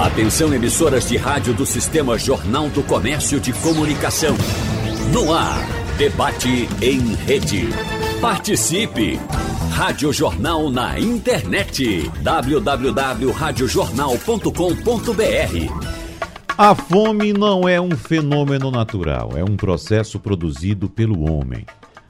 Atenção emissoras de rádio do Sistema Jornal do Comércio de Comunicação. No ar, debate em rede. Participe! Rádio Jornal na internet. www.radiojornal.com.br A fome não é um fenômeno natural, é um processo produzido pelo homem.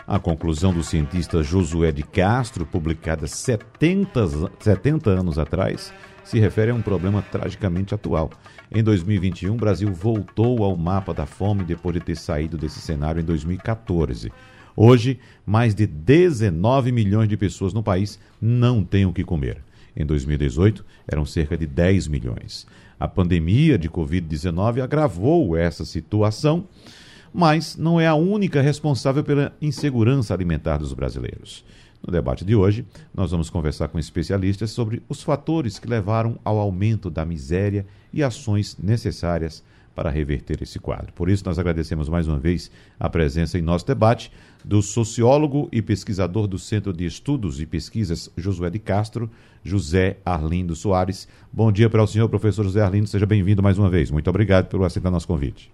A conclusão do cientista Josué de Castro, publicada 70, 70 anos atrás, se refere a um problema tragicamente atual. Em 2021, o Brasil voltou ao mapa da fome depois de ter saído desse cenário em 2014. Hoje, mais de 19 milhões de pessoas no país não têm o que comer. Em 2018, eram cerca de 10 milhões. A pandemia de Covid-19 agravou essa situação, mas não é a única responsável pela insegurança alimentar dos brasileiros. No debate de hoje, nós vamos conversar com especialistas sobre os fatores que levaram ao aumento da miséria e ações necessárias para reverter esse quadro. Por isso, nós agradecemos mais uma vez a presença em nosso debate do sociólogo e pesquisador do Centro de Estudos e Pesquisas Josué de Castro, José Arlindo Soares. Bom dia para o senhor, professor José Arlindo, seja bem-vindo mais uma vez. Muito obrigado por aceitar nosso convite.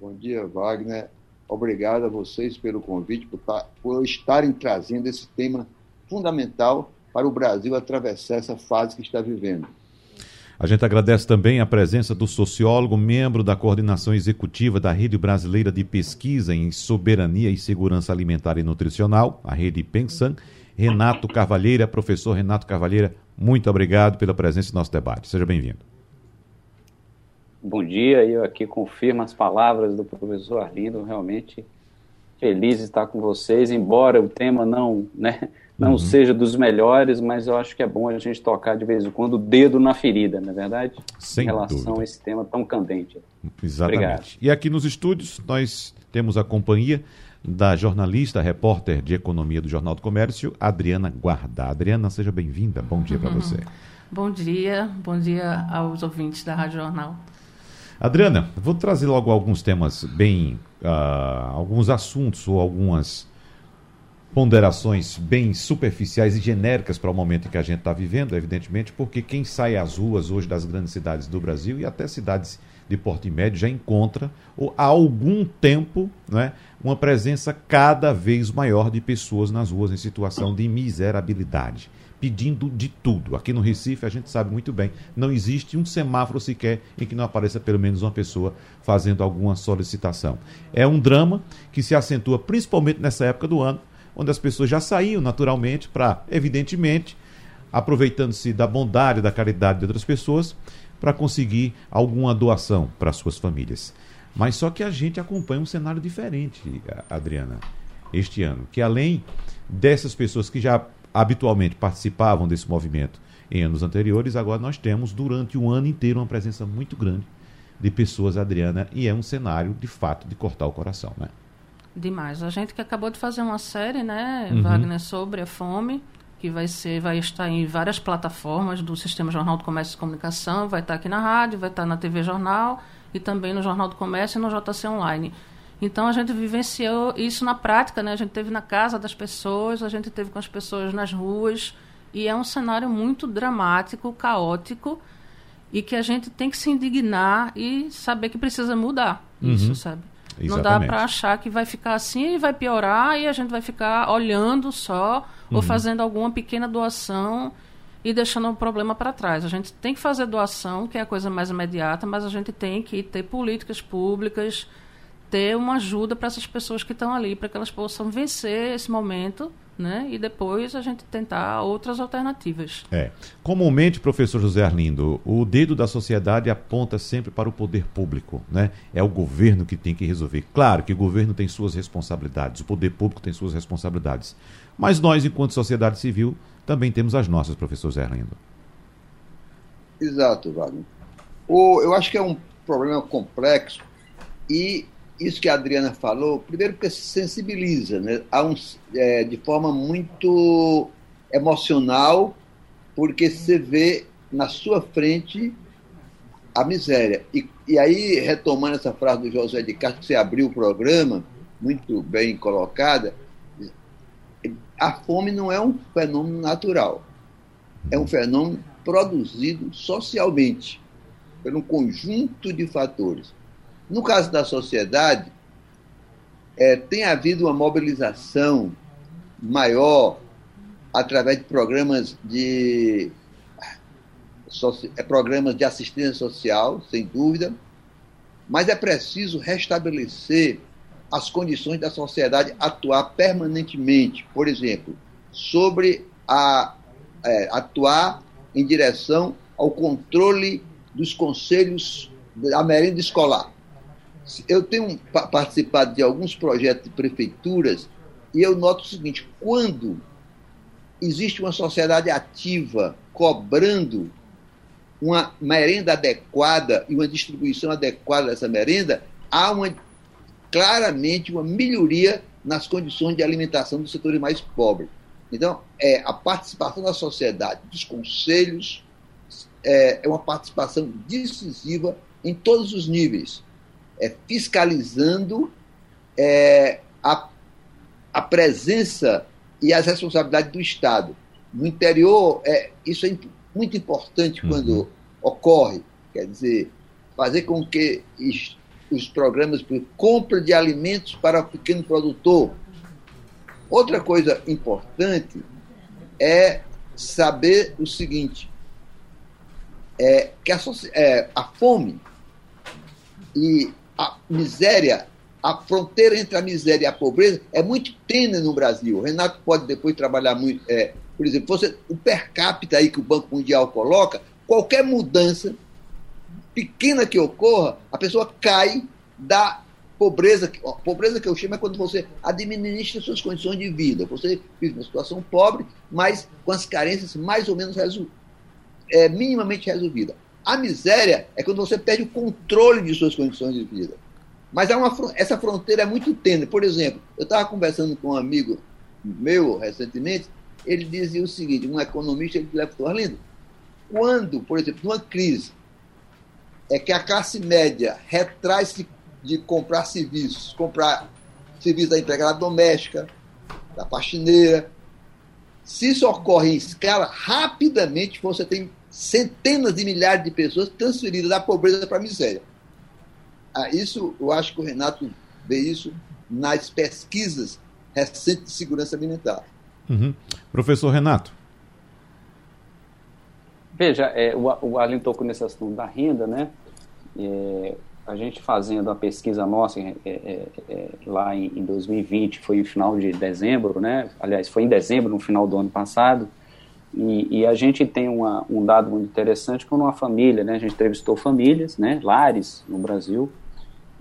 Bom dia, Wagner. Obrigado a vocês pelo convite, por, tá, por estarem trazendo esse tema fundamental para o Brasil atravessar essa fase que está vivendo. A gente agradece também a presença do sociólogo, membro da coordenação executiva da Rede Brasileira de Pesquisa em Soberania e Segurança Alimentar e Nutricional, a Rede Pensan, Renato Carvalheira. Professor Renato Carvalheira, muito obrigado pela presença em nosso debate. Seja bem-vindo. Bom dia, eu aqui confirmo as palavras do professor Arlindo, realmente feliz de estar com vocês, embora o tema não, né, não uhum. seja dos melhores, mas eu acho que é bom a gente tocar de vez em quando o dedo na ferida, não é verdade? Sem em relação dúvida. a esse tema tão candente. Exatamente. Obrigado. E aqui nos estúdios nós temos a companhia da jornalista, repórter de economia do Jornal do Comércio, Adriana Guarda. Adriana, seja bem-vinda. Bom dia uhum. para você. Bom dia, bom dia aos ouvintes da Rádio Jornal. Adriana, vou trazer logo alguns temas bem. Uh, alguns assuntos ou algumas ponderações bem superficiais e genéricas para o momento em que a gente está vivendo, evidentemente, porque quem sai às ruas hoje das grandes cidades do Brasil e até cidades de porte médio já encontra ou, há algum tempo né, uma presença cada vez maior de pessoas nas ruas em situação de miserabilidade pedindo de tudo. Aqui no Recife, a gente sabe muito bem, não existe um semáforo sequer em que não apareça pelo menos uma pessoa fazendo alguma solicitação. É um drama que se acentua principalmente nessa época do ano, onde as pessoas já saíam naturalmente para, evidentemente, aproveitando-se da bondade, da caridade de outras pessoas, para conseguir alguma doação para suas famílias. Mas só que a gente acompanha um cenário diferente, Adriana, este ano, que além dessas pessoas que já habitualmente participavam desse movimento em anos anteriores, agora nós temos durante um ano inteiro uma presença muito grande de pessoas, Adriana, e é um cenário de fato de cortar o coração, né? Demais. A gente que acabou de fazer uma série, né, uhum. Wagner, sobre a fome, que vai ser, vai estar em várias plataformas do Sistema Jornal do Comércio e Comunicação, vai estar aqui na rádio, vai estar na TV Jornal e também no Jornal do Comércio e no JC Online. Então a gente vivenciou isso na prática, né? A gente teve na casa das pessoas, a gente teve com as pessoas nas ruas e é um cenário muito dramático, caótico e que a gente tem que se indignar e saber que precisa mudar uhum. isso, sabe? Exatamente. Não dá para achar que vai ficar assim e vai piorar e a gente vai ficar olhando só uhum. ou fazendo alguma pequena doação e deixando o problema para trás. A gente tem que fazer doação, que é a coisa mais imediata, mas a gente tem que ter políticas públicas ter uma ajuda para essas pessoas que estão ali, para que elas possam vencer esse momento né? E depois a gente tentar outras alternativas. É. Comumente, professor José Arlindo, o dedo da sociedade aponta sempre para o poder público, né? É o governo que tem que resolver. Claro que o governo tem suas responsabilidades, o poder público tem suas responsabilidades. Mas nós, enquanto sociedade civil, também temos as nossas, professor José Arlindo. Exato, Wagner. O, eu acho que é um problema complexo e isso que a Adriana falou, primeiro porque se sensibiliza, né? Um, é, de forma muito emocional, porque você vê na sua frente a miséria. E, e aí, retomando essa frase do José de Castro, que você abriu o programa, muito bem colocada, a fome não é um fenômeno natural, é um fenômeno produzido socialmente. por um conjunto de fatores. No caso da sociedade, é, tem havido uma mobilização maior através de programas de é, programas de assistência social, sem dúvida, mas é preciso restabelecer as condições da sociedade atuar permanentemente, por exemplo, sobre a é, atuar em direção ao controle dos conselhos da merenda escolar. Eu tenho participado de alguns projetos de prefeituras e eu noto o seguinte: quando existe uma sociedade ativa cobrando uma merenda adequada e uma distribuição adequada dessa merenda, há uma, claramente uma melhoria nas condições de alimentação dos setores mais pobres. Então, é, a participação da sociedade, dos conselhos, é, é uma participação decisiva em todos os níveis, é, fiscalizando é, a, a presença e as responsabilidades do Estado. No interior, é, isso é muito importante uhum. quando ocorre, quer dizer, fazer com que os programas de compra de alimentos para o pequeno produtor Outra coisa importante é saber o seguinte: é que a, é, a fome e a miséria, a fronteira entre a miséria e a pobreza é muito tênue no Brasil. O Renato pode depois trabalhar muito. É, por exemplo, você, o per capita aí que o Banco Mundial coloca, qualquer mudança pequena que ocorra, a pessoa cai da Pobreza, ó, pobreza que eu chamo é quando você administra suas condições de vida. Você vive uma situação pobre, mas com as carências mais ou menos resol é, minimamente resolvidas. A miséria é quando você perde o controle de suas condições de vida. Mas há uma, essa fronteira é muito tênue. Por exemplo, eu estava conversando com um amigo meu recentemente, ele dizia o seguinte, um economista, ele levantou, Arlindo, quando, por exemplo, numa crise, é que a classe média retrai-se de comprar serviços, comprar serviços da empregada doméstica, da faxineira. Se isso ocorre em escala, rapidamente você tem centenas de milhares de pessoas transferidas da pobreza para a miséria. Ah, isso, eu acho que o Renato vê isso nas pesquisas recentes de segurança alimentar. Uhum. Professor Renato. Veja, é, o, o Arlindo tocou nesse assunto da renda, né? É, a gente fazendo a pesquisa nossa é, é, é, lá em, em 2020, foi no final de dezembro, né? Aliás, foi em dezembro, no final do ano passado, e, e a gente tem uma, um dado muito interessante quando uma família, né? A gente entrevistou famílias, né? Lares no Brasil,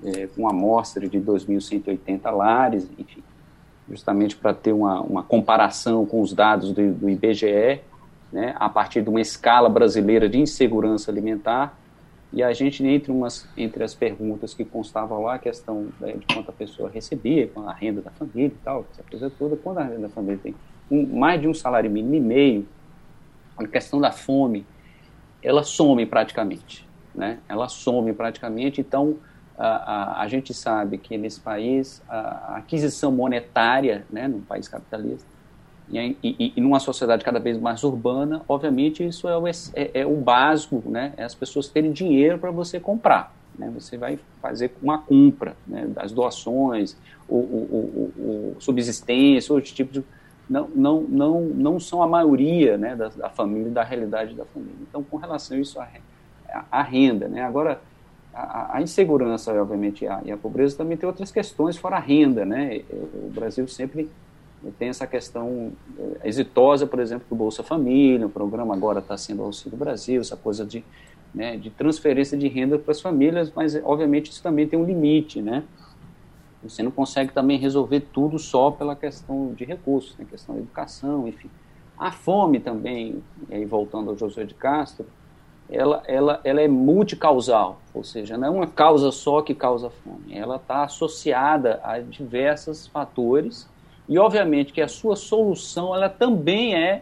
é, com uma amostra de 2.180 lares, enfim, justamente para ter uma, uma comparação com os dados do, do IBGE, né? A partir de uma escala brasileira de insegurança alimentar e a gente, entre, umas, entre as perguntas que constavam lá, a questão né, de quanto a pessoa recebia, a renda da família e tal, essa coisa toda, quando a renda da família tem um, mais de um salário mínimo e meio, a questão da fome, ela some praticamente. Né? Ela some praticamente, então a, a, a gente sabe que nesse país a, a aquisição monetária, né, num país capitalista, e, e, e, numa sociedade cada vez mais urbana, obviamente isso é o, é, é o básico, né? É as pessoas terem dinheiro para você comprar. Né? Você vai fazer uma compra né? das doações, o, o, o, o subsistência, outro tipo de... Não, não, não, não são a maioria né, da, da família, da realidade da família. Então, com relação a isso, a, a renda. Né? Agora, a, a, insegurança, obviamente, e a, e a pobreza também tem outras questões fora a renda. Né? O Brasil sempre tem essa questão eh, exitosa, por exemplo, do Bolsa Família, o programa agora está sendo Auxílio Brasil, essa coisa de, né, de transferência de renda para as famílias, mas obviamente isso também tem um limite, né? Você não consegue também resolver tudo só pela questão de recursos, né? questão da educação, enfim. A fome também, e aí voltando ao José de Castro, ela, ela, ela é multicausal, ou seja, não é uma causa só que causa fome, ela está associada a diversos fatores e, obviamente, que a sua solução ela também é,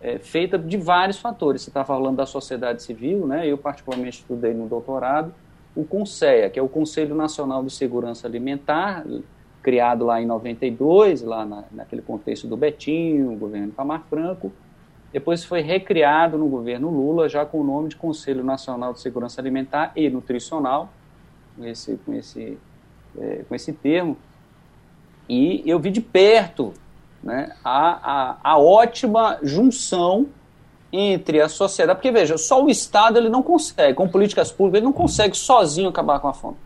é feita de vários fatores. Você está falando da sociedade civil, né? eu particularmente estudei no doutorado, o CONSEA, que é o Conselho Nacional de Segurança Alimentar, criado lá em 92, lá na, naquele contexto do Betinho, governo Tamar Franco, depois foi recriado no governo Lula, já com o nome de Conselho Nacional de Segurança Alimentar e Nutricional, com esse, com esse, é, com esse termo. E eu vi de perto né, a, a, a ótima junção entre a sociedade, porque veja, só o Estado ele não consegue, com políticas públicas, ele não consegue sozinho acabar com a fome.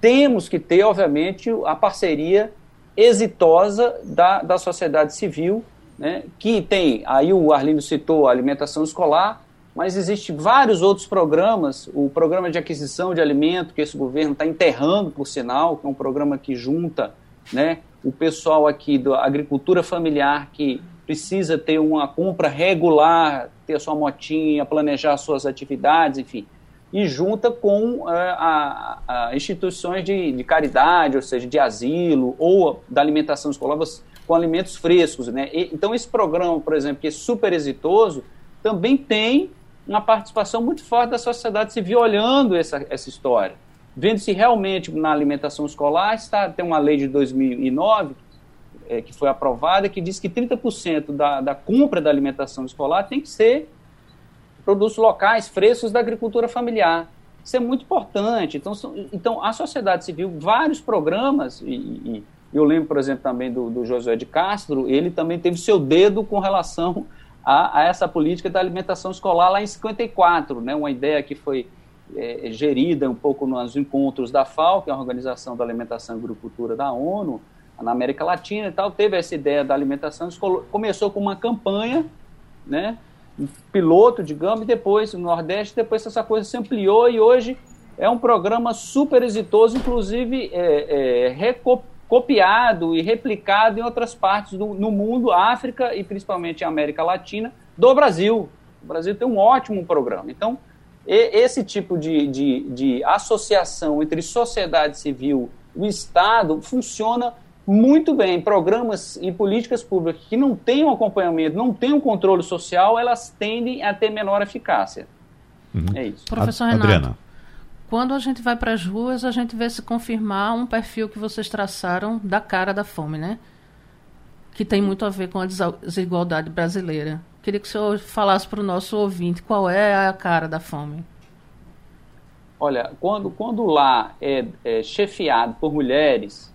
Temos que ter, obviamente, a parceria exitosa da, da sociedade civil, né, que tem, aí o Arlindo citou a alimentação escolar, mas existem vários outros programas, o programa de aquisição de alimento, que esse governo está enterrando, por sinal, que é um programa que junta né, o pessoal aqui da agricultura familiar que precisa ter uma compra regular, ter a sua motinha, planejar suas atividades, enfim, e junta com uh, a, a, instituições de, de, caridade, ou seja, de asilo ou da alimentação escolar com alimentos frescos. Né? E, então, esse programa, por exemplo, que é super exitoso, também tem uma participação muito forte da sociedade civil olhando essa, essa história, vendo se realmente na alimentação escolar está tem uma lei de 2009 é, que foi aprovada que diz que 30% da, da compra da alimentação escolar tem que ser produtos locais, frescos da agricultura familiar. Isso é muito importante. Então, então a sociedade civil, vários programas, e, e eu lembro, por exemplo, também do, do, Josué de Castro, ele também teve seu dedo com relação a, a essa política da alimentação escolar lá em 54, né? uma ideia que foi é, gerida um pouco nos encontros da FAO, que é a Organização da Alimentação e Agricultura da ONU, na América Latina e tal, teve essa ideia da alimentação, começou com uma campanha, né, piloto, digamos, e depois no Nordeste, depois essa coisa se ampliou e hoje é um programa super exitoso, inclusive é, é, recopiado e replicado em outras partes do no mundo, África e principalmente América Latina, do Brasil. O Brasil tem um ótimo programa. Então, esse tipo de, de, de associação entre sociedade civil e o Estado funciona muito bem. Programas e políticas públicas que não têm um acompanhamento, não têm um controle social, elas tendem a ter menor eficácia. Uhum. É isso. Professor Renato, Adriana. quando a gente vai para as ruas, a gente vê se confirmar um perfil que vocês traçaram da cara da fome, né? Que tem muito a ver com a desigualdade brasileira. Queria que o senhor falasse para o nosso ouvinte qual é a cara da fome. Olha, quando, quando lá é, é chefiado por mulheres,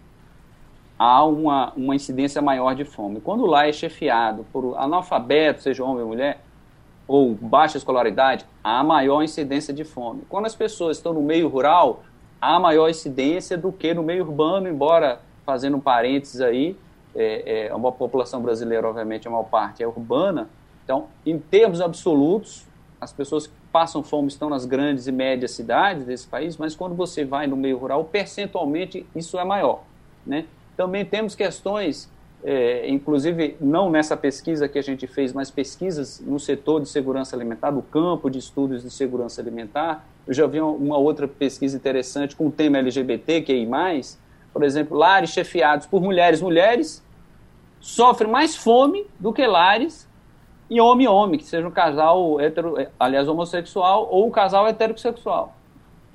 há uma, uma incidência maior de fome. Quando lá é chefiado por analfabeto, seja homem ou mulher, ou baixa escolaridade, há maior incidência de fome. Quando as pessoas estão no meio rural, há maior incidência do que no meio urbano, embora, fazendo um parênteses aí, é, é, uma população brasileira, obviamente, a maior parte é urbana. Então, em termos absolutos, as pessoas que passam fome estão nas grandes e médias cidades desse país, mas quando você vai no meio rural, percentualmente isso é maior. Né? Também temos questões, é, inclusive não nessa pesquisa que a gente fez, mas pesquisas no setor de segurança alimentar, do campo de estudos de segurança alimentar. Eu já vi uma outra pesquisa interessante com o tema LGBT, que é mais, por exemplo, lares chefiados por mulheres. Mulheres sofrem mais fome do que lares e homem-homem, que seja um casal hetero, aliás, homossexual ou um casal heterossexual.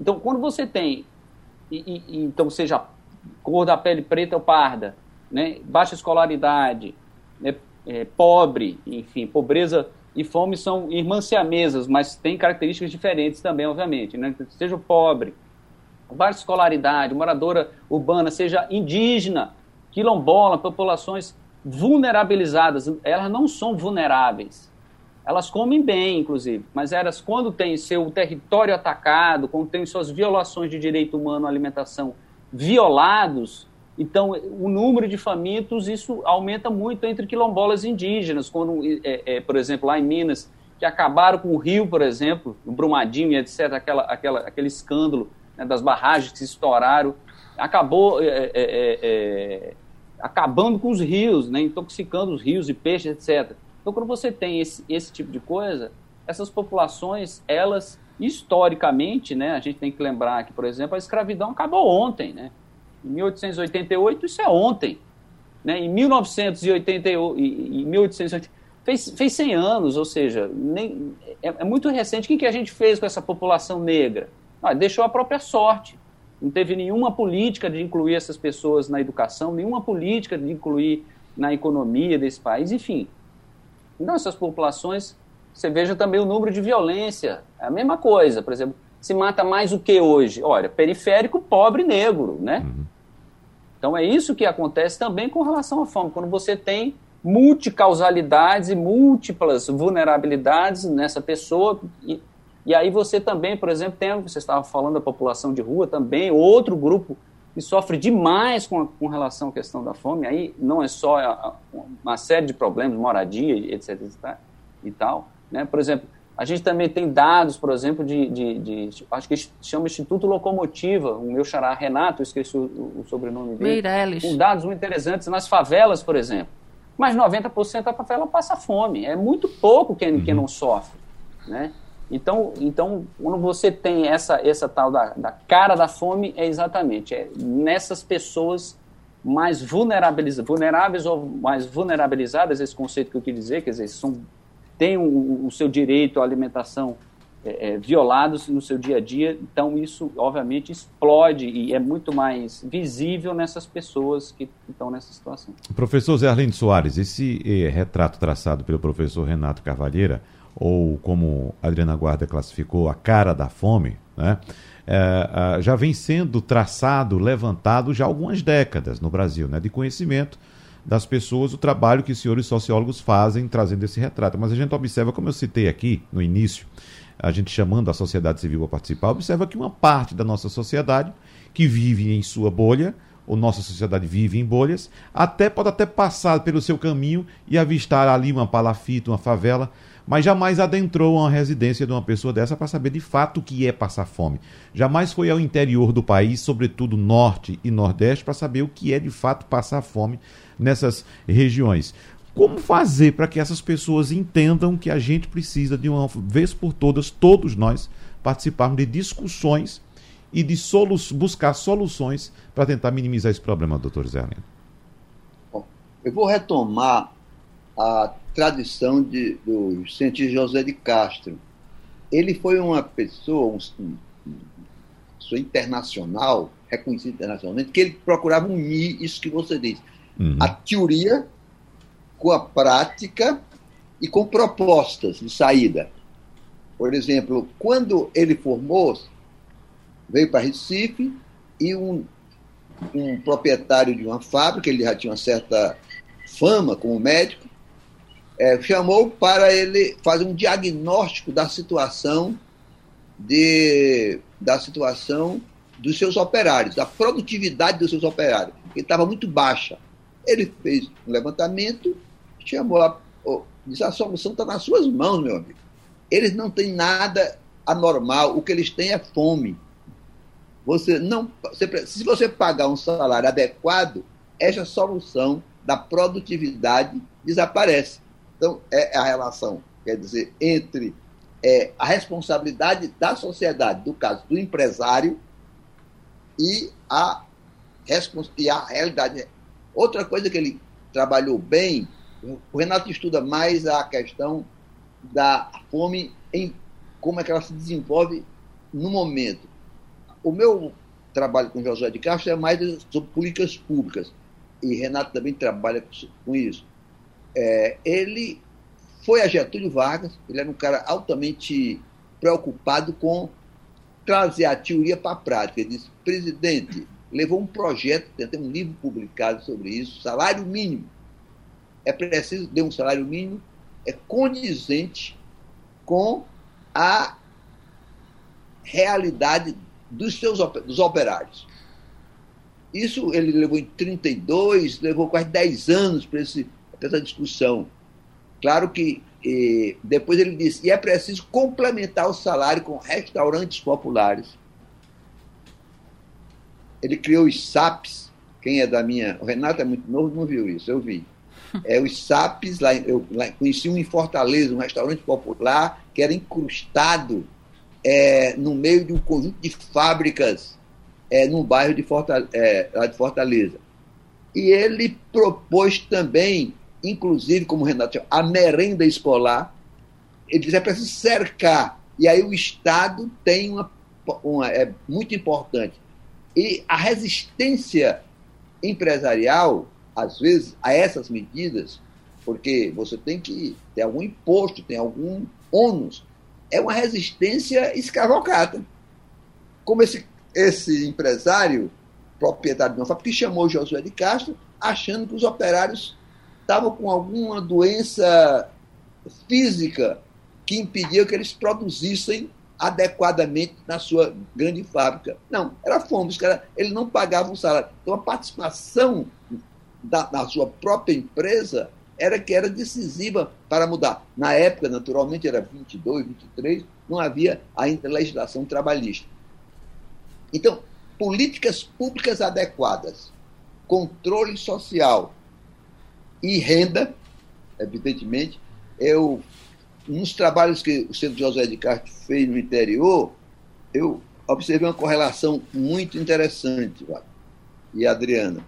Então, quando você tem, e, e, então seja cor da pele preta ou parda, né? baixa escolaridade, né? é, pobre, enfim, pobreza e fome são irmãs siamesas, mas têm características diferentes também, obviamente. Né? Seja pobre, baixa escolaridade, moradora urbana, seja indígena, quilombola, populações vulnerabilizadas, elas não são vulneráveis. Elas comem bem, inclusive, mas elas, quando têm seu território atacado, quando têm suas violações de direito humano à alimentação violados, então o número de famintos isso aumenta muito entre quilombolas indígenas, quando, é, é, por exemplo, lá em Minas, que acabaram com o rio, por exemplo, o Brumadinho etc., aquela, aquela, aquele escândalo né, das barragens que se estouraram, acabou é, é, é, é, acabando com os rios, né, intoxicando os rios e peixes, etc. Então, quando você tem esse, esse tipo de coisa, essas populações, elas historicamente, né, a gente tem que lembrar que, por exemplo, a escravidão acabou ontem, né? Em 1888 isso é ontem, né? Em 1988, em 1880 fez, fez 100 anos, ou seja, nem, é, é muito recente. O que, que a gente fez com essa população negra? Ah, deixou a própria sorte. Não teve nenhuma política de incluir essas pessoas na educação, nenhuma política de incluir na economia desse país, enfim. Então, essas populações, você veja também o número de violência, é a mesma coisa. Por exemplo, se mata mais o que hoje? Olha, periférico, pobre, negro, né? Uhum. Então, é isso que acontece também com relação à fome. Quando você tem multicausalidades e múltiplas vulnerabilidades nessa pessoa. E, e aí você também, por exemplo, tem, você estava falando da população de rua também, outro grupo que sofre demais com, a, com relação à questão da fome. Aí não é só a, a, uma série de problemas, moradia, etc. e tal. Né? Por exemplo, a gente também tem dados, por exemplo, de, de, de acho que chama Instituto Locomotiva, o meu xará Renato, eu esqueci o, o sobrenome dele. Meirelles. Com dados muito interessantes nas favelas, por exemplo mas 90% da favela passa fome. É muito pouco quem, uhum. quem não sofre. Né? Então, então, quando você tem essa, essa tal da, da cara da fome, é exatamente é nessas pessoas mais vulnerabilizadas, vulneráveis ou mais vulnerabilizadas, esse conceito que eu quis dizer, quer dizer, são, têm o, o seu direito à alimentação é, é, violados no seu dia a dia. Então, isso, obviamente, explode e é muito mais visível nessas pessoas que estão nessa situação. Professor Zé Arlindo Soares, esse eh, retrato traçado pelo professor Renato Carvalheira, ou como Adriana Guarda classificou, a cara da fome, né? É, já vem sendo traçado, levantado já há algumas décadas no Brasil, né? de conhecimento das pessoas, o trabalho que os senhores sociólogos fazem trazendo esse retrato. Mas a gente observa, como eu citei aqui no início, a gente chamando a sociedade civil a participar, observa que uma parte da nossa sociedade que vive em sua bolha, ou nossa sociedade vive em bolhas, até pode até passar pelo seu caminho e avistar ali uma palafita, uma favela, mas jamais adentrou uma residência de uma pessoa dessa para saber de fato o que é passar fome. Jamais foi ao interior do país, sobretudo norte e nordeste, para saber o que é de fato passar fome nessas regiões. Como fazer para que essas pessoas entendam que a gente precisa, de uma vez por todas, todos nós, participarmos de discussões e de solu buscar soluções para tentar minimizar esse problema, doutor Zé Bom, eu vou retomar a tradição de, do cientista José de Castro. Ele foi uma pessoa, um, pessoa internacional, reconhecida internacionalmente, que ele procurava unir isso que você disse. Uhum. A teoria com a prática e com propostas de saída. Por exemplo, quando ele formou, veio para Recife e um, um proprietário de uma fábrica, ele já tinha uma certa fama como médico, é, chamou para ele fazer um diagnóstico da situação de, da situação dos seus operários, da produtividade dos seus operários, que estava muito baixa. Ele fez um levantamento chamou lá, oh, disse: a solução está nas suas mãos, meu amigo. Eles não têm nada anormal, o que eles têm é fome. Você não, você, se você pagar um salário adequado, essa solução da produtividade desaparece. Então, é a relação, quer dizer, entre é, a responsabilidade da sociedade, do caso do empresário, e a, e a realidade. Outra coisa que ele trabalhou bem o Renato estuda mais a questão da fome, em como é que ela se desenvolve no momento. O meu trabalho com José de Castro é mais sobre políticas públicas, e Renato também trabalha com isso. É, ele foi a Getúlio Vargas, ele era um cara altamente preocupado com trazer a teoria para a prática. Ele disse, presidente, levou um projeto, tem um livro publicado sobre isso, salário mínimo é preciso ter um salário mínimo é condizente com a realidade dos seus dos operários. Isso ele levou em 32, levou quase 10 anos para essa discussão. Claro que eh, depois ele disse, e é preciso complementar o salário com restaurantes populares. Ele criou os SAPs, quem é da minha. O Renato é muito novo, não viu isso, eu vi é, os SAPs, lá, eu lá, conheci um em Fortaleza, um restaurante popular, que era incrustado é, no meio de um conjunto de fábricas é, bairro de Fortaleza, é, lá de Fortaleza. E ele propôs também, inclusive, como o Renato a merenda escolar. Ele disse, é preciso cercar. E aí o Estado tem uma, uma é muito importante. E a resistência empresarial às vezes, a essas medidas, porque você tem que ter algum imposto, tem algum ônus. É uma resistência escravocrata. Como esse, esse empresário, proprietário de uma fábrica, que chamou Josué de Castro, achando que os operários estavam com alguma doença física que impedia que eles produzissem adequadamente na sua grande fábrica. Não, era fome, caras, ele não pagava o salário. Então a participação da, da sua própria empresa era que era decisiva para mudar. Na época, naturalmente, era 22, 23, não havia ainda legislação trabalhista. Então, políticas públicas adequadas, controle social e renda, evidentemente, eu nos trabalhos que o Centro José de Castro fez no interior, eu observei uma correlação muito interessante, e Adriana,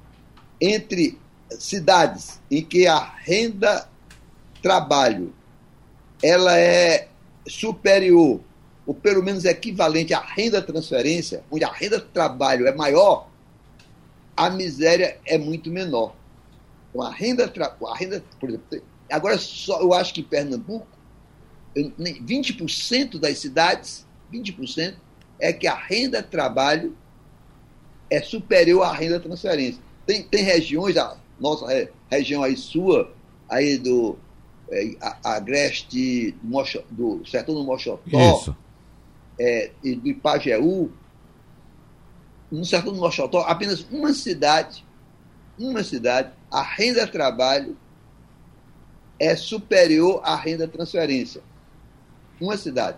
entre cidades em que a renda trabalho ela é superior ou pelo menos equivalente à renda transferência, onde a renda trabalho é maior, a miséria é muito menor. Então, a renda, a renda por exemplo, agora só eu acho que em Pernambuco 20% das cidades, 20% é que a renda trabalho é superior à renda transferência. Tem, tem regiões, a nossa região aí sua, aí do é, Agreste, do, do Sertão do Mochotó, é, e do Ipajeú, no Sertão do Mochotó, apenas uma cidade, uma cidade, a renda trabalho é superior à renda transferência uma cidade.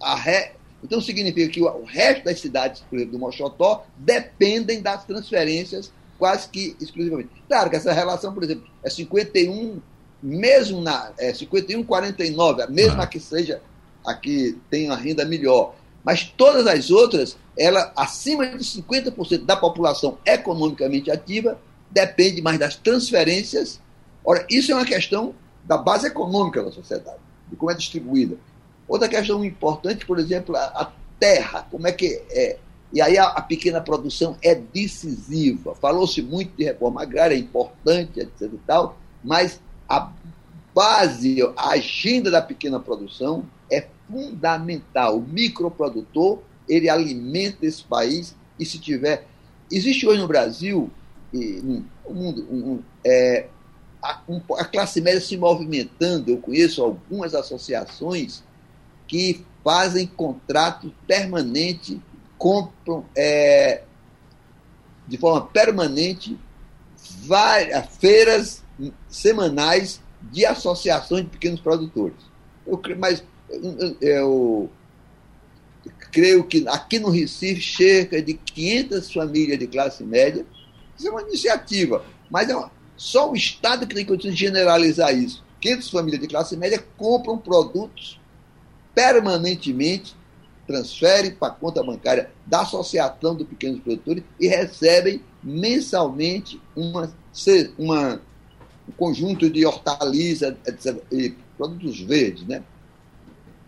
Re... Então significa que o resto das cidades, por exemplo, do Mochotó, dependem das transferências quase que exclusivamente. Claro que essa relação, por exemplo, é 51, mesmo na é 51, 49, a mesma ah. que seja a que tem uma renda melhor. Mas todas as outras, ela acima de 50% da população economicamente ativa depende mais das transferências. Ora, isso é uma questão da base econômica da sociedade de como é distribuída. Outra questão importante, por exemplo, a, a terra, como é que é. E aí a, a pequena produção é decisiva. Falou-se muito de reforma agrária, é importante, etc. e tal, mas a base, a agenda da pequena produção é fundamental. O microprodutor, ele alimenta esse país e se tiver... Existe hoje no Brasil, no mundo, um, é, a, um, a classe média se movimentando. Eu conheço algumas associações que fazem contrato permanente, compram é, de forma permanente várias feiras semanais de associações de pequenos produtores. Eu, mas eu, eu creio que aqui no Recife, cerca de 500 famílias de classe média, isso é uma iniciativa, mas é uma, só o Estado que tem condições de generalizar isso. 500 famílias de classe média compram produtos permanentemente, transferem para a conta bancária da Associação dos Pequenos Produtores e recebem mensalmente uma, uma, um conjunto de hortaliças e produtos verdes. Né?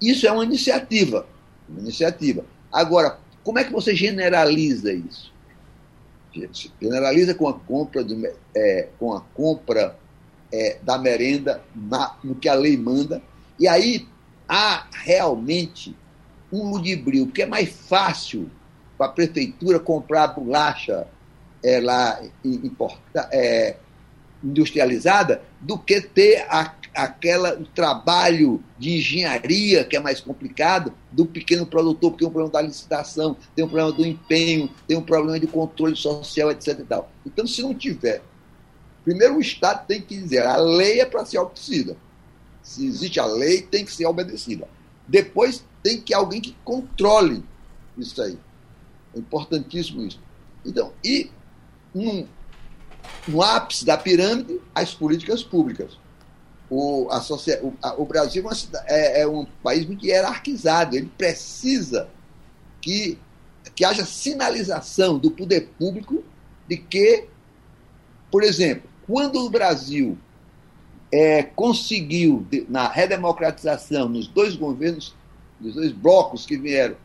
Isso é uma iniciativa. Uma iniciativa. Agora, como é que você generaliza isso? Generaliza com a compra, do, é, com a compra é, da merenda na, no que a lei manda, e aí há realmente um ludibrio, porque é mais fácil para a prefeitura comprar bolacha é, lá importa, é, industrializada do que ter a aquela o trabalho de engenharia que é mais complicado do pequeno produtor, porque tem um problema da licitação, tem um problema do empenho, tem um problema de controle social, etc. Então, se não tiver, primeiro o Estado tem que dizer, a lei é para ser obedecida. Se existe a lei, tem que ser obedecida. Depois tem que alguém que controle isso aí. É importantíssimo isso. Então, e no ápice da pirâmide, as políticas públicas o, a, o, Brasil é, é, é, um país muito hierarquizado, ele precisa que, que haja sinalização do poder público de que, por exemplo, quando o Brasil é, conseguiu, na redemocratização, nos dois governos, nos dois blocos que vieram,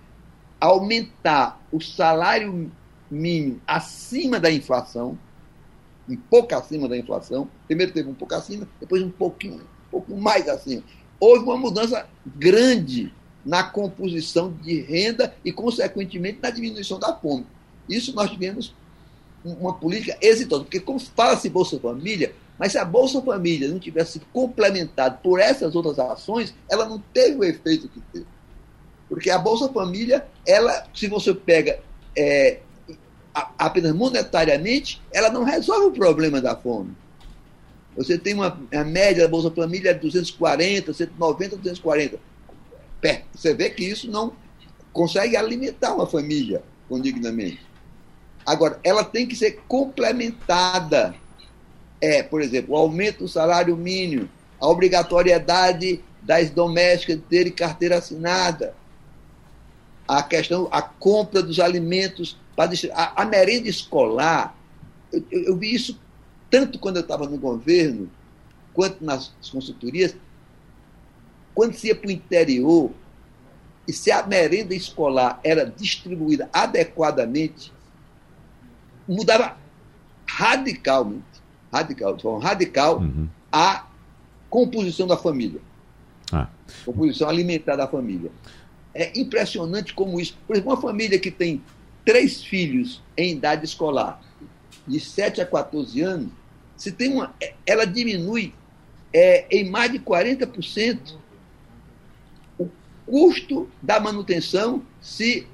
aumentar o salário mínimo acima da inflação, um pouco acima da inflação. Primeiro teve um pouco acima, depois um pouquinho, um pouco mais acima. Houve uma mudança grande na composição de renda e, consequentemente, na diminuição da fome. Isso nós tivemos uma política exitosa, porque como fala-se Bolsa Família, mas se a Bolsa Família não tivesse complementado por essas outras ações, ela não teve o efeito que teve. Porque a Bolsa Família, ela, se você pega é, apenas monetariamente, ela não resolve o problema da fome. Você tem uma a média da Bolsa Família de 240, 190, 240. Você vê que isso não consegue alimentar uma família condignamente. Agora, ela tem que ser complementada. É, por exemplo, o aumento do salário mínimo, a obrigatoriedade das domésticas terem carteira assinada, a questão, a compra dos alimentos, a, a merenda escolar. Eu, eu, eu vi isso tanto quando eu estava no governo, quanto nas consultorias. Quando se ia para o interior, e se a merenda escolar era distribuída adequadamente, mudava radicalmente, radical, de forma radical, uhum. a composição da família. Ah. Composição alimentar da família. É impressionante como isso. Por exemplo, uma família que tem três filhos em idade escolar, de 7 a 14 anos, se tem uma, ela diminui é, em mais de 40% o custo da manutenção se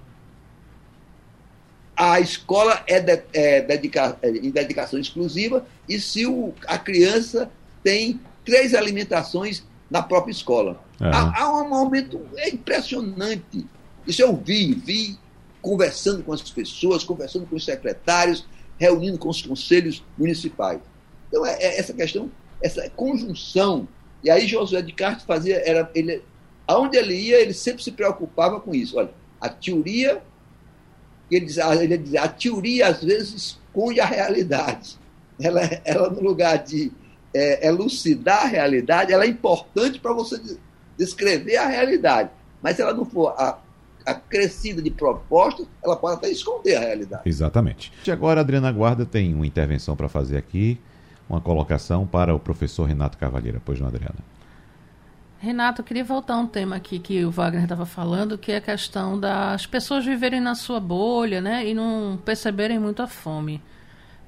a escola é, de, é, dedica, é em dedicação exclusiva e se o, a criança tem três alimentações na própria escola. Há, há, um aumento é impressionante. Isso eu vi, vi conversando com as pessoas, conversando com os secretários, reunindo com os conselhos municipais. Então, é, é essa questão, essa conjunção. E aí Josué de Castro fazia, era, ele, aonde ele ia, ele sempre se preocupava com isso. Olha, a teoria ele dizia, ele dizia, a teoria às vezes esconde a realidade. Ela, ela no lugar de é, elucidar a realidade, ela é importante para você descrever a realidade. Mas se ela não for acrescida de propostas, ela pode até esconder a realidade. Exatamente. E agora a Adriana Guarda tem uma intervenção para fazer aqui, uma colocação para o professor Renato Cavalheira. Pois não, Adriana? Renato, eu queria voltar a um tema aqui que o Wagner estava falando, que é a questão das pessoas viverem na sua bolha, né, e não perceberem muito a fome.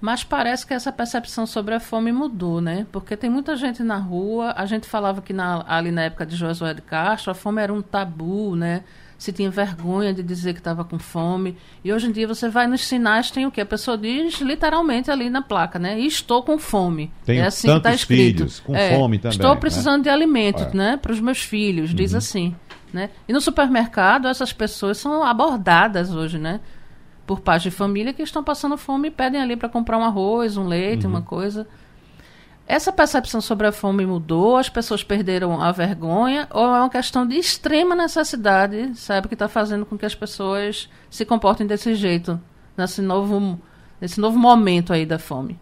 Mas parece que essa percepção sobre a fome mudou, né? Porque tem muita gente na rua. A gente falava que na, ali na época de Josué de Castro, a fome era um tabu, né? Se tinha vergonha de dizer que estava com fome. E hoje em dia você vai nos sinais, tem o que? A pessoa diz literalmente ali na placa, né? Estou com fome. Tenho é assim que está escrito. filhos com é, fome também. Estou precisando né? de alimento, é. né? Para os meus filhos, diz uhum. assim. Né? E no supermercado, essas pessoas são abordadas hoje, né? Por pais de família que estão passando fome e pedem ali para comprar um arroz, um leite, uhum. uma coisa. Essa percepção sobre a fome mudou? As pessoas perderam a vergonha? Ou é uma questão de extrema necessidade, sabe, que está fazendo com que as pessoas se comportem desse jeito, nesse novo, nesse novo momento aí da fome?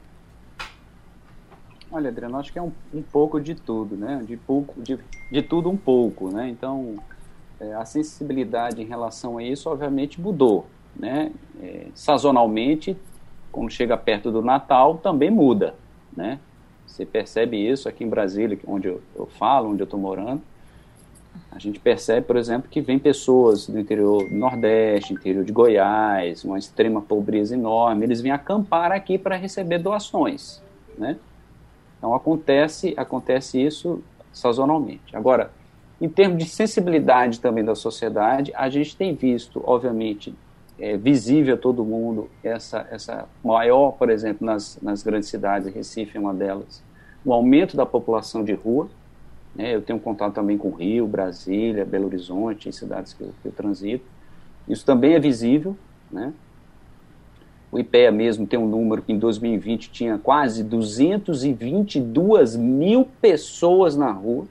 Olha, Adriano, acho que é um, um pouco de tudo, né? De, pouco, de, de tudo um pouco, né? Então, é, a sensibilidade em relação a isso, obviamente, mudou, né? É, sazonalmente, quando chega perto do Natal, também muda, né? Você percebe isso aqui em Brasília, onde eu, eu falo, onde eu estou morando. A gente percebe, por exemplo, que vem pessoas do interior do Nordeste, interior de Goiás, uma extrema pobreza enorme, eles vêm acampar aqui para receber doações, né? Então acontece, acontece isso sazonalmente. Agora, em termos de sensibilidade também da sociedade, a gente tem visto, obviamente, é, visível a todo mundo essa, essa maior, por exemplo, nas, nas grandes cidades, Recife é uma delas, o aumento da população de rua. Né, eu tenho contato também com Rio, Brasília, Belo Horizonte, cidades que eu, que eu transito. Isso também é visível. Né? O IPEA mesmo tem um número que em 2020 tinha quase 222 mil pessoas na rua.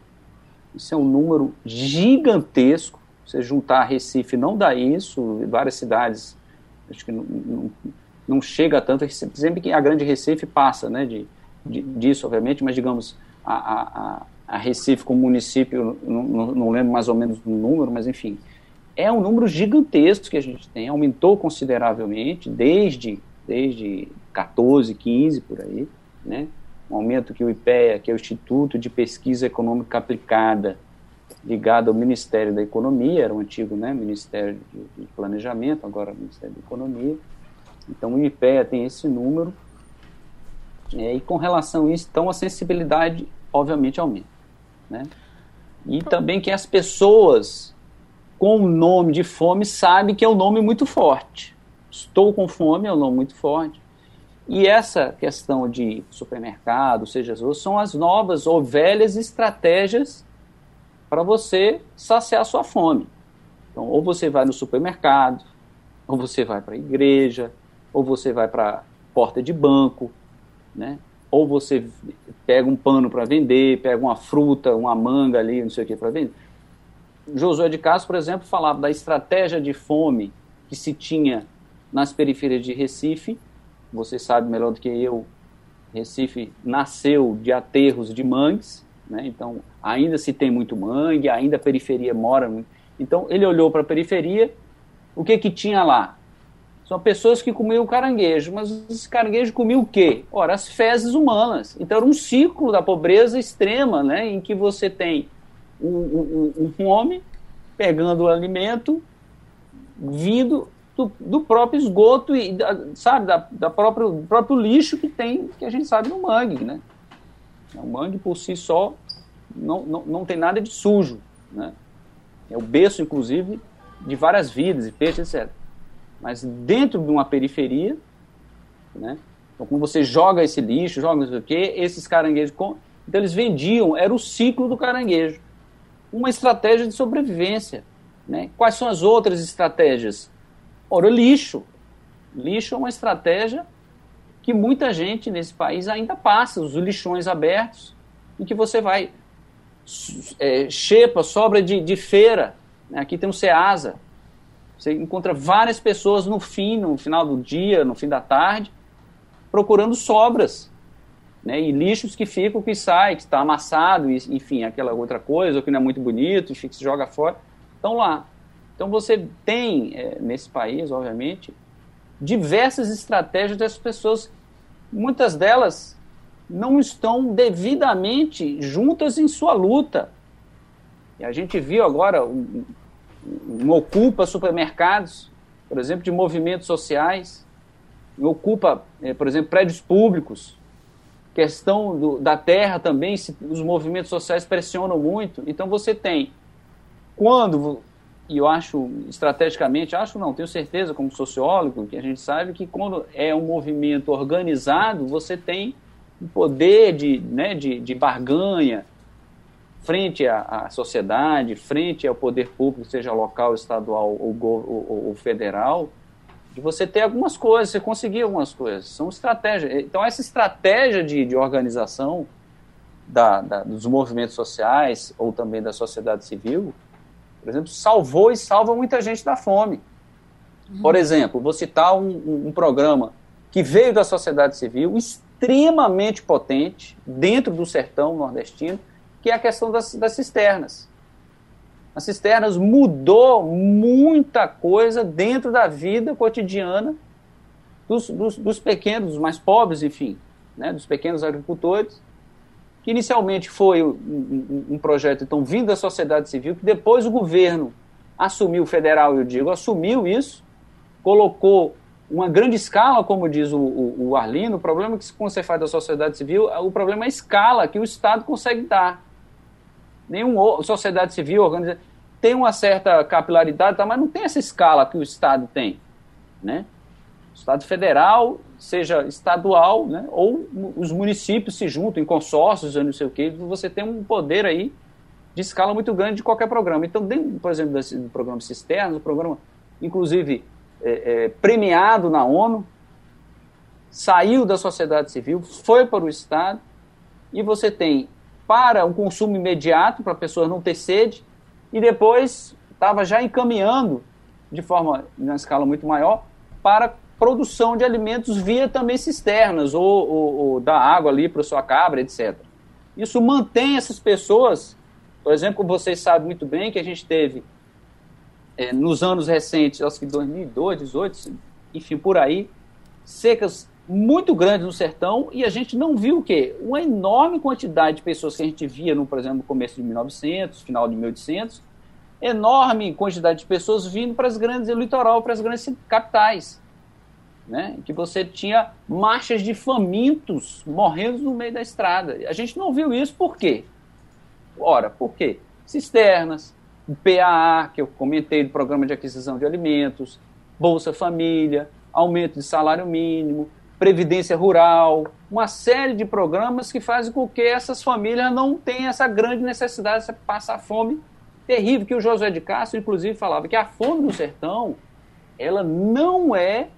Isso é um número gigantesco você juntar Recife não dá isso, várias cidades, acho que não, não, não chega tanto. Sempre que a grande Recife passa né, de, de disso, obviamente, mas digamos, a, a, a Recife como município, não, não, lembro mais ou menos o número, mas enfim, é um número gigantesco que a gente tem, aumentou consideravelmente desde, desde 14, 15 por aí. né? um aumento que o IPEA, que é o Instituto de Pesquisa Econômica Aplicada, ligado ao Ministério da Economia, era o antigo né, Ministério de, de Planejamento, agora Ministério da Economia. Então o IPEA tem esse número, é, e com relação a isso, então a sensibilidade obviamente aumenta. Né? E também que as pessoas com o nome de fome sabem que é um nome muito forte. Estou com fome é um nome muito forte. E essa questão de supermercado, seja são as novas ou velhas estratégias para você saciar sua fome. Então, ou você vai no supermercado, ou você vai para a igreja, ou você vai para porta de banco, né? ou você pega um pano para vender, pega uma fruta, uma manga ali, não sei o que para vender. Josué de Castro, por exemplo, falava da estratégia de fome que se tinha nas periferias de Recife. Você sabe melhor do que eu, Recife nasceu de aterros de mangues, né? então ainda se tem muito mangue, ainda a periferia mora muito. Então ele olhou para a periferia, o que que tinha lá? São pessoas que comiam caranguejo, mas esse caranguejo comia o quê? Ora, as fezes humanas. Então era um ciclo da pobreza extrema, né, em que você tem um, um, um homem pegando o alimento vindo do, do próprio esgoto e da, sabe da, da próprio, do próprio lixo que tem que a gente sabe no mangue, né? O mangue por si só não, não, não tem nada de sujo, né? É o berço, inclusive, de várias vidas e peixes, etc mas dentro de uma periferia, né? Então, quando você joga esse lixo, joga não sei o quê, esses caranguejos. Com... Então, eles vendiam, era o ciclo do caranguejo. Uma estratégia de sobrevivência. Né? Quais são as outras estratégias? Ora, lixo. Lixo é uma estratégia que muita gente nesse país ainda passa, os lixões abertos, em que você vai. É, xepa, sobra de, de feira. Né? Aqui tem um Ceasa, você encontra várias pessoas no fim, no final do dia, no fim da tarde, procurando sobras. Né, e lixos que ficam, que sai, que está amassado, e, enfim, aquela outra coisa, ou que não é muito bonito, enfim, que se joga fora, estão lá. Então você tem, é, nesse país, obviamente, diversas estratégias dessas pessoas, muitas delas não estão devidamente juntas em sua luta. E a gente viu agora um, ocupa supermercados, por exemplo, de movimentos sociais, ocupa, eh, por exemplo, prédios públicos, questão do, da terra também, se, os movimentos sociais pressionam muito. Então você tem, quando, e eu acho estrategicamente, acho não, tenho certeza como sociólogo, que a gente sabe que quando é um movimento organizado, você tem um poder de, né, de, de barganha, frente à, à, sociedade, frente ao poder público, seja local, estadual ou, ou, ou, federal, de você ter algumas coisas, você conseguir algumas coisas. São estratégias. Então, essa estratégia de, de organização da, da, dos movimentos sociais ou também da sociedade civil, por exemplo, salvou e salva muita gente da fome. Uhum. Por exemplo, vou citar um, um, um programa que veio da sociedade civil, extremamente potente, dentro do sertão nordestino, que é a questão das, das cisternas. As cisternas mudou muita coisa dentro da vida cotidiana dos, dos, dos pequenos, dos mais pobres, enfim, né, dos pequenos agricultores, que inicialmente foi um, um, projeto então vindo da sociedade civil, que depois o governo assumiu, o federal, eu digo, assumiu isso, colocou uma grande escala, como diz o, o, o Arlindo, o problema é que quando você faz da sociedade civil, o problema é a escala que o Estado consegue dar nenhuma sociedade civil organizada tem uma certa capilaridade, tá, mas não tem essa escala que o Estado tem, né? O Estado federal, seja estadual, né? ou os municípios se juntam em consórcios, ou não sei o quê, você tem um poder aí de escala muito grande de qualquer programa. Então, dentro, por exemplo, desse, do programa Cisternas, o programa, inclusive, é, é, premiado na ONU, saiu da sociedade civil, foi para o Estado, e você tem para um consumo imediato, para a pessoa não ter sede, e depois estava já encaminhando, de forma, em uma escala muito maior, para produção de alimentos via também cisternas, ou, ou, ou da água ali para sua cabra, etc. Isso mantém essas pessoas, por exemplo, vocês sabem muito bem que a gente teve, é, nos anos recentes, acho que 2002, 2018, enfim, por aí, secas muito grande no sertão e a gente não viu o quê? Uma enorme quantidade de pessoas que a gente via, no, por exemplo, no começo de 1900, final de 1800, enorme quantidade de pessoas vindo para as grandes, litoral, para as grandes capitais. Né? Que você tinha marchas de famintos morrendo no meio da estrada. A gente não viu isso por quê? Ora, por quê? Cisternas, o PAA, que eu comentei do Programa de Aquisição de Alimentos, Bolsa Família, aumento de salário mínimo, Previdência Rural, uma série de programas que fazem com que essas famílias não tenham essa grande necessidade de passar fome terrível, que o Josué de Castro, inclusive, falava que a fome no sertão, ela não é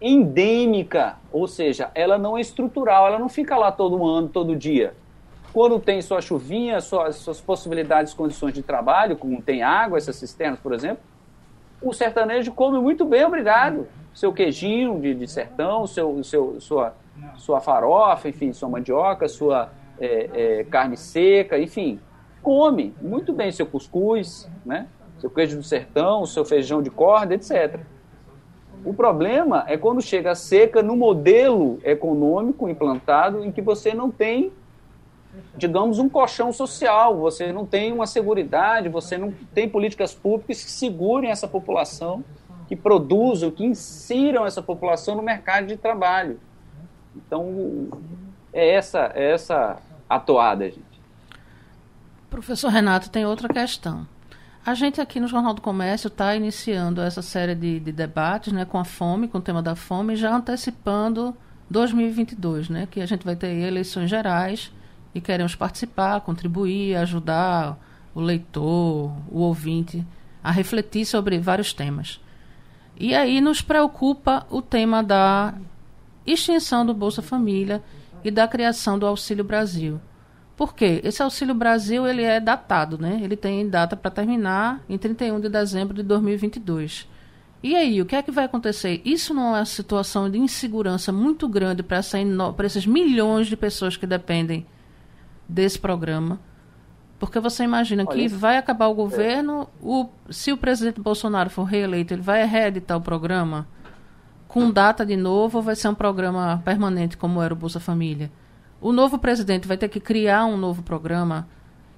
endêmica, ou seja, ela não é estrutural, ela não fica lá todo ano, todo dia. Quando tem sua chuvinha, suas, suas possibilidades, condições de trabalho, como tem água, essas cisternas, por exemplo, o sertanejo come muito bem, obrigado. Seu queijinho de, de sertão, seu, seu, sua, sua farofa, enfim, sua mandioca, sua é, é, carne seca, enfim, come muito bem seu cuscuz, né? seu queijo do sertão, seu feijão de corda, etc. O problema é quando chega a seca no modelo econômico implantado em que você não tem digamos, um colchão social, você não tem uma seguridade, você não tem políticas públicas que segurem essa população, que produzam, que insiram essa população no mercado de trabalho. Então, é essa, é essa a toada, gente. Professor Renato, tem outra questão. A gente aqui no Jornal do Comércio está iniciando essa série de, de, debates né, com a fome, com o tema da fome, já antecipando 2022, né, que a gente vai ter eleições gerais e queremos participar, contribuir, ajudar o leitor, o ouvinte a refletir sobre vários temas. E aí nos preocupa o tema da extinção do Bolsa Família e da criação do Auxílio Brasil. Por quê? Esse Auxílio Brasil ele é datado, né? Ele tem data para terminar em 31 de dezembro de 2022. E aí, o que é que vai acontecer? Isso não é uma situação de insegurança muito grande para esses milhões de pessoas que dependem desse programa. Porque você imagina Olha, que vai acabar o governo, é. o, se o presidente Bolsonaro for reeleito, ele vai reeditar o programa com data de novo ou vai ser um programa permanente como era o Bolsa Família? O novo presidente vai ter que criar um novo programa.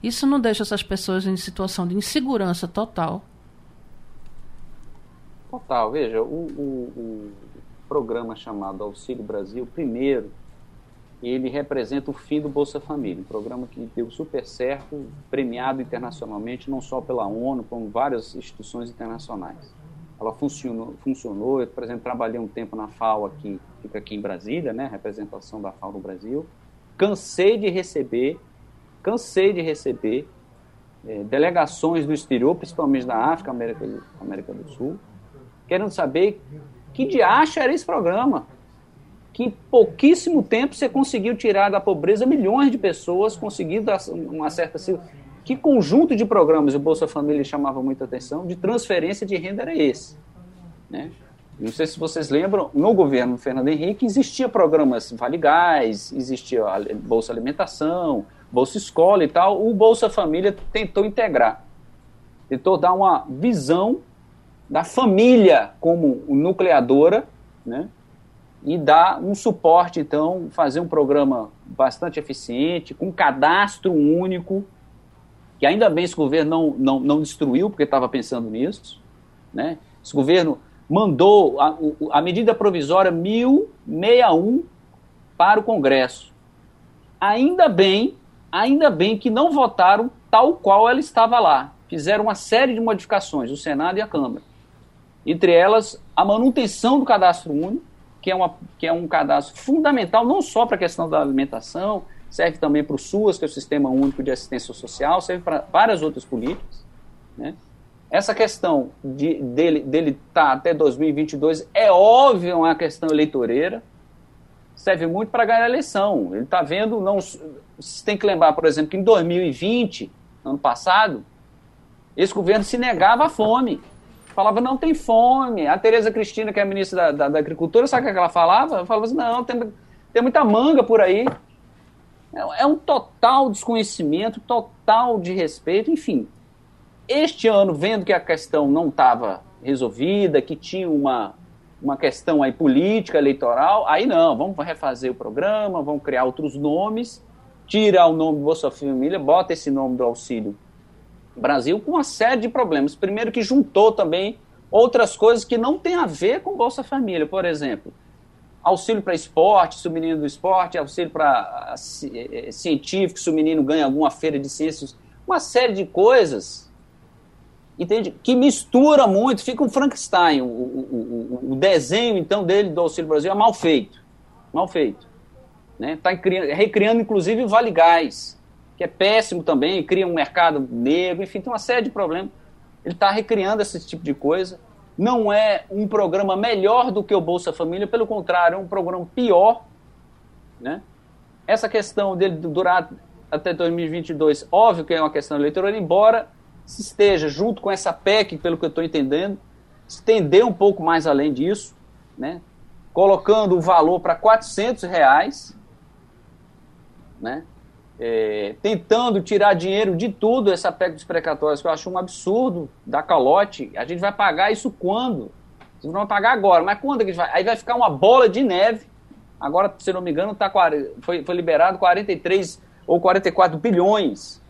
Isso não deixa essas pessoas em situação de insegurança total. Total. Veja, o, o, o programa chamado Auxílio Brasil, primeiro, ele representa o fim do Bolsa Família, um programa que deu super certo, premiado internacionalmente, não só pela ONU, como várias instituições internacionais. Ela funcionou, funcionou eu, por exemplo, trabalhei um tempo na FAO aqui, fica aqui em Brasília, né, representação da FAO no Brasil. Cansei de receber, cansei de receber é, delegações do exterior, principalmente da África, América do, América do Sul, querendo saber que de acha era esse programa que em pouquíssimo tempo você conseguiu tirar da pobreza milhões de pessoas, conseguindo uma certa. Que conjunto de programas o Bolsa Família chamava muita atenção de transferência de renda era esse? Né? Não sei se vocês lembram, no governo Fernando Henrique existia programas Vale Gás, existia Bolsa Alimentação, Bolsa Escola e tal. O Bolsa Família tentou integrar, tentou dar uma visão da família como nucleadora, né? e dar um suporte, então, fazer um programa bastante eficiente, com cadastro único, que ainda bem esse governo não, não, não destruiu, porque estava pensando nisso. Né? Esse governo mandou a, a medida provisória 1061 para o Congresso. Ainda bem, ainda bem que não votaram tal qual ela estava lá. Fizeram uma série de modificações, o Senado e a Câmara. Entre elas, a manutenção do cadastro único, que é, uma, que é um cadastro fundamental não só para a questão da alimentação, serve também para o SUAS, que é o Sistema Único de Assistência Social, serve para várias outras políticas. Né? Essa questão de, dele estar dele tá até 2022 é óbvio uma questão eleitoreira, serve muito para ganhar a eleição. Ele está vendo, não, têm que lembrar, por exemplo, que em 2020, ano passado, esse governo se negava à fome falava, não tem fome. A Tereza Cristina, que é a ministra da, da, da Agricultura, sabe o que ela falava? Ela falava assim, não, tem, tem muita manga por aí. É, é um total desconhecimento, total de respeito, enfim. Este ano, vendo que a questão não estava resolvida, que tinha uma, uma questão aí política, eleitoral, aí não, vamos refazer o programa, vamos criar outros nomes, tira o nome do Bolsa Família, bota esse nome do Auxílio Brasil com uma série de problemas. Primeiro que juntou também outras coisas que não tem a ver com Bolsa Família, por exemplo, auxílio para esporte, se o menino do esporte, auxílio para é, científico, se o menino ganha alguma feira de ciências, uma série de coisas entende? Que mistura muito, fica um Frankenstein. O, o, o, o, desenho, então, dele do Auxílio Brasil é mal feito. Mal feito. Né? Tá recriando, inclusive, o Vale Gás, que é péssimo também, cria um mercado negro, enfim, tem uma série de problemas. Ele está recriando esse tipo de coisa. Não é um programa melhor do que o Bolsa Família, pelo contrário, é um programa pior. Né? Essa questão dele durar até 2022, óbvio que é uma questão eleitoral, embora se esteja junto com essa PEC, pelo que eu estou entendendo, estender um pouco mais além disso, né? colocando o valor para 400 reais, né? É, tentando tirar dinheiro de tudo essa PEC dos precatórios, que eu acho um absurdo, da calote. A gente vai pagar isso quando? Vocês vão pagar agora, mas quando que a gente vai? Aí vai ficar uma bola de neve. Agora, se não me engano, tá, foi, foi liberado 43 ou 44 bilhões.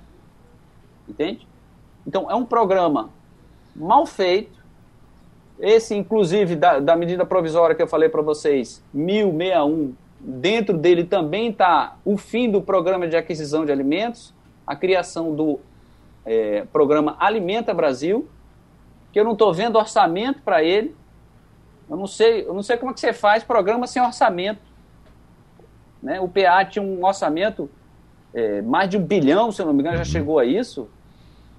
Entende? Então, é um programa mal feito. Esse, inclusive, da, da medida provisória que eu falei para vocês, 1061, dentro dele também está o fim do programa de aquisição de alimentos, a criação do é, programa Alimenta Brasil, que eu não estou vendo orçamento para ele. Eu não sei, eu não sei como é que você faz programa sem orçamento. Né? O PA tinha um orçamento é, mais de um bilhão, se eu não me engano, já chegou a isso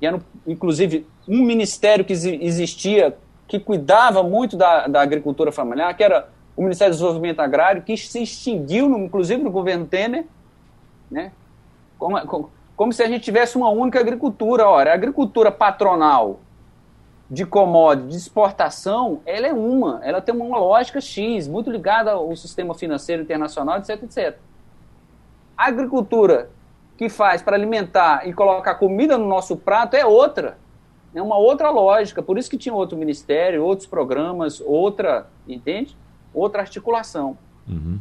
que era inclusive um ministério que existia que cuidava muito da, da agricultura familiar, que era o Ministério do Desenvolvimento Agrário, que se extinguiu, inclusive no governo Temer, né? Como, como, como, se a gente tivesse uma única agricultura. Ora, a agricultura patronal de commodity, de exportação, ela é uma, ela tem uma lógica X, muito ligada ao sistema financeiro internacional, etc, etc. A agricultura que faz para alimentar e colocar comida no nosso prato é outra. É uma outra lógica. Por isso que tinha outro ministério, outros programas, outra, entende? Outra articulação. Uhum.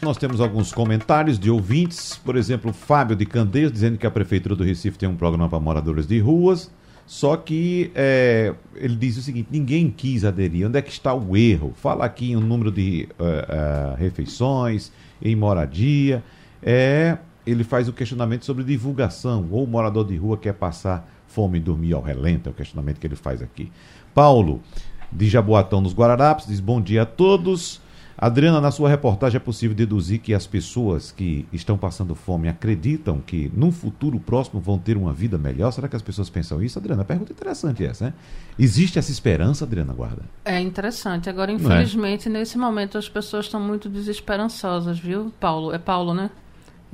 Nós temos alguns comentários de ouvintes, por exemplo, Fábio de Candeias dizendo que a Prefeitura do Recife tem um programa para moradores de ruas, só que é, ele diz o seguinte: ninguém quis aderir. Onde é que está o erro? Fala aqui em um número de uh, uh, refeições, em moradia. É, ele faz o questionamento sobre divulgação, ou o morador de rua quer passar fome e dormir ao relento, é o questionamento que ele faz aqui. Paulo, de Jaboatão nos Guararapes, diz bom dia a todos. Adriana, na sua reportagem é possível deduzir que as pessoas que estão passando fome acreditam que num futuro próximo vão ter uma vida melhor? Será que as pessoas pensam isso? Adriana, pergunta interessante essa, né? Existe essa esperança, Adriana Guarda? É interessante. Agora, é? infelizmente, é? nesse momento as pessoas estão muito desesperançosas, viu, Paulo? É Paulo, né?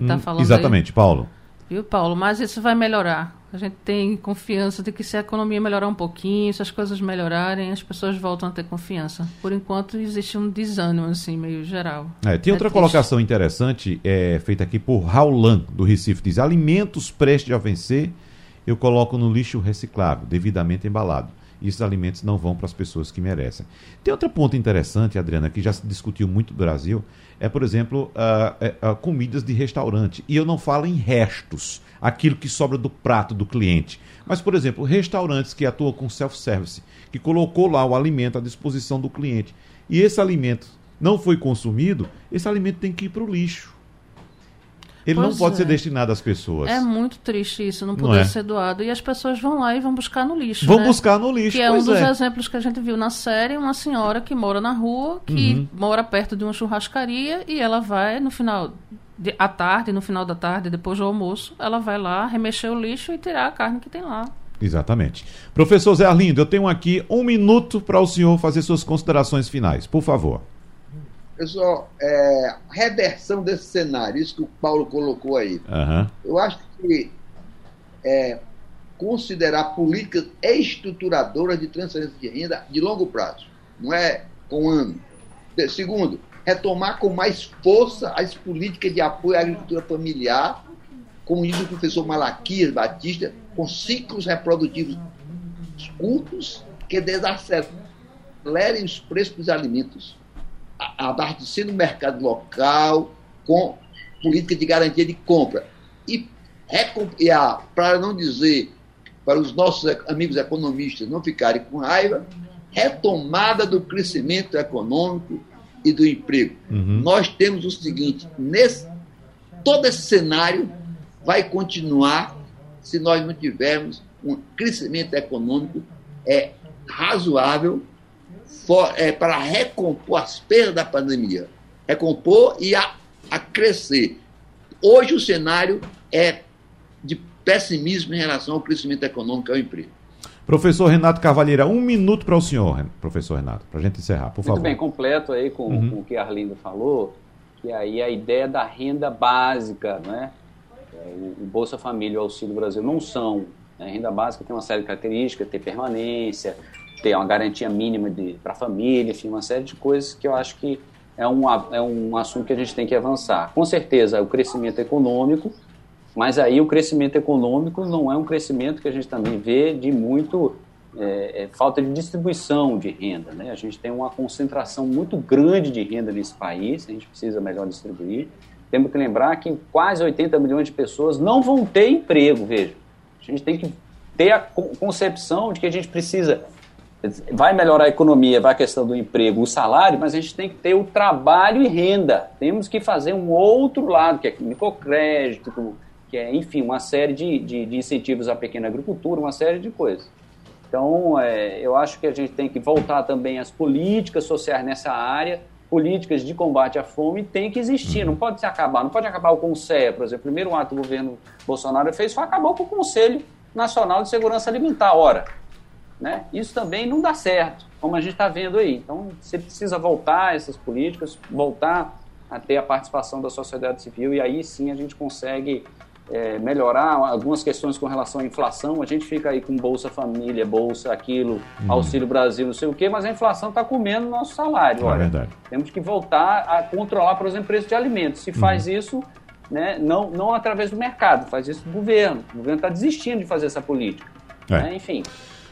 Que está hum, falando. Exatamente, aí. Paulo. Viu, Paulo? Mas isso vai melhorar. A gente tem confiança de que se a economia melhorar um pouquinho, se as coisas melhorarem, as pessoas voltam a ter confiança. Por enquanto, existe um desânimo, assim, meio geral. É, tem é outra triste. colocação interessante, é, feita aqui por Raulan, do Recife. Diz, alimentos prestes a vencer, eu coloco no lixo reciclável, devidamente embalado e esses alimentos não vão para as pessoas que merecem. Tem outro ponto interessante, Adriana, que já se discutiu muito no Brasil, é, por exemplo, uh, uh, comidas de restaurante. E eu não falo em restos, aquilo que sobra do prato do cliente. Mas, por exemplo, restaurantes que atuam com self-service, que colocou lá o alimento à disposição do cliente. E esse alimento não foi consumido, esse alimento tem que ir para o lixo. Ele pois não pode é. ser destinado às pessoas. É muito triste isso, não poder não é? ser doado. E as pessoas vão lá e vão buscar no lixo. Vão né? buscar no lixo. Que é um dos é. exemplos que a gente viu na série, uma senhora que mora na rua, que uhum. mora perto de uma churrascaria e ela vai no final de, à tarde, no final da tarde, depois do almoço, ela vai lá remexer o lixo e tirar a carne que tem lá. Exatamente. Professor Zé Arlindo, eu tenho aqui um minuto para o senhor fazer suas considerações finais. Por favor. Pessoal, é, reversão desse cenário, isso que o Paulo colocou aí. Uhum. Eu acho que é, considerar políticas estruturadoras de transferência de renda de longo prazo, não é com ano. Segundo, retomar com mais força as políticas de apoio à agricultura familiar, como diz o professor Malaquias Batista, com ciclos reprodutivos curtos que acelere os preços dos alimentos, abastecendo o mercado local com política de garantia de compra. E, e para não dizer, para os nossos amigos economistas não ficarem com raiva, retomada do crescimento econômico e do emprego. Uhum. Nós temos o seguinte: nesse, todo esse cenário vai continuar se nós não tivermos um crescimento econômico é, razoável é, para recompor as perdas da pandemia. Recompor e a, a crescer. Hoje o cenário é de pessimismo em relação ao crescimento econômico e ao emprego. Professor Renato Cavalheira, um minuto para o senhor, professor Renato, para a gente encerrar, por favor. Muito bem, completo aí com, uhum. com, o que a Arlindo falou, que aí a ideia da renda básica, né? É, o Bolsa Família e o Auxílio Brasil não são. Né? A renda básica tem uma série de características, ter permanência, ter uma garantia mínima para a família, enfim, uma série de coisas que eu acho que é um, é um assunto que a gente tem que avançar. Com certeza, o crescimento econômico, mas aí o crescimento econômico não é um crescimento que a gente também vê de muito é, é, falta de distribuição de renda. Né? A gente tem uma concentração muito grande de renda nesse país, a gente precisa melhor distribuir. Temos que lembrar que quase 80 milhões de pessoas não vão ter emprego, veja. A gente tem que ter a concepção de que a gente precisa vai melhorar a economia, vai a questão do emprego, o salário, mas a gente tem que ter o trabalho e renda. Temos que fazer um outro lado, que é microcrédito, que é, enfim, uma série de, de, de, incentivos à pequena agricultura, uma série de coisas. Então, é, eu acho que a gente tem que voltar também às políticas sociais nessa área, políticas de combate à fome tem que existir, não pode se acabar, não pode acabar o Conselho, por exemplo, o primeiro ato do governo Bolsonaro fez foi acabar com o Conselho Nacional de Segurança Alimentar. Ora, né, isso também não dá certo, como a gente está vendo aí. Então, você precisa voltar a essas políticas, voltar a ter a participação da sociedade civil e aí sim a gente consegue é, melhorar algumas questões com relação à inflação. A gente fica aí com Bolsa Família, Bolsa aquilo, uhum. Auxílio Brasil, não sei o quê, mas a inflação está comendo o nosso salário. É olha, verdade. Temos que voltar a controlar, por exemplo, o preço de alimentos. Se faz uhum. isso, né, não, não através do mercado, faz isso do governo. O governo está desistindo de fazer essa política. É. Né? Enfim,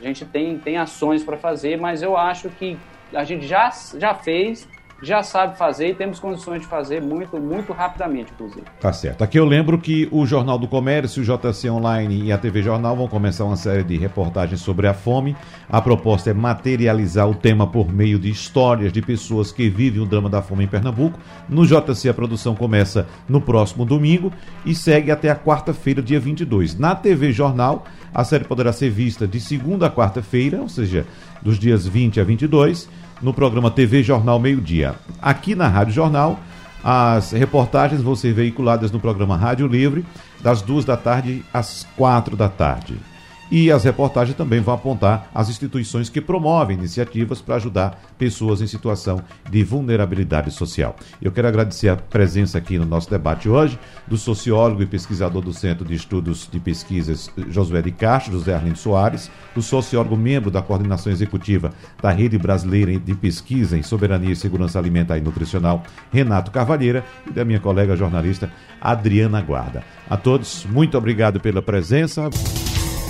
a gente tem, tem ações para fazer, mas eu acho que a gente já, já fez já sabe fazer e temos condições de fazer muito, muito rapidamente, inclusive. Tá certo. Aqui eu lembro que o Jornal do Comércio, o JC Online e a TV Jornal vão começar uma série de reportagens sobre a fome. A proposta é materializar o tema por meio de histórias de pessoas que vivem o drama da fome em Pernambuco. No JC a produção começa no próximo domingo e segue até a quarta-feira, dia 22. Na TV Jornal, a série poderá ser vista de segunda a quarta-feira, ou seja, dos dias 20 a 22 no programa TV Jornal Meio Dia. Aqui na Rádio Jornal, as reportagens vão ser veiculadas no programa Rádio Livre, das duas da tarde às quatro da tarde. E as reportagens também vão apontar as instituições que promovem iniciativas para ajudar pessoas em situação de vulnerabilidade social. Eu quero agradecer a presença aqui no nosso debate hoje do sociólogo e pesquisador do Centro de Estudos de Pesquisas Josué de Castro, José Arlindo Soares, o sociólogo membro da coordenação executiva da Rede Brasileira de Pesquisa em Soberania e Segurança Alimentar e Nutricional, Renato Carvalheira, e da minha colega jornalista Adriana Guarda. A todos, muito obrigado pela presença.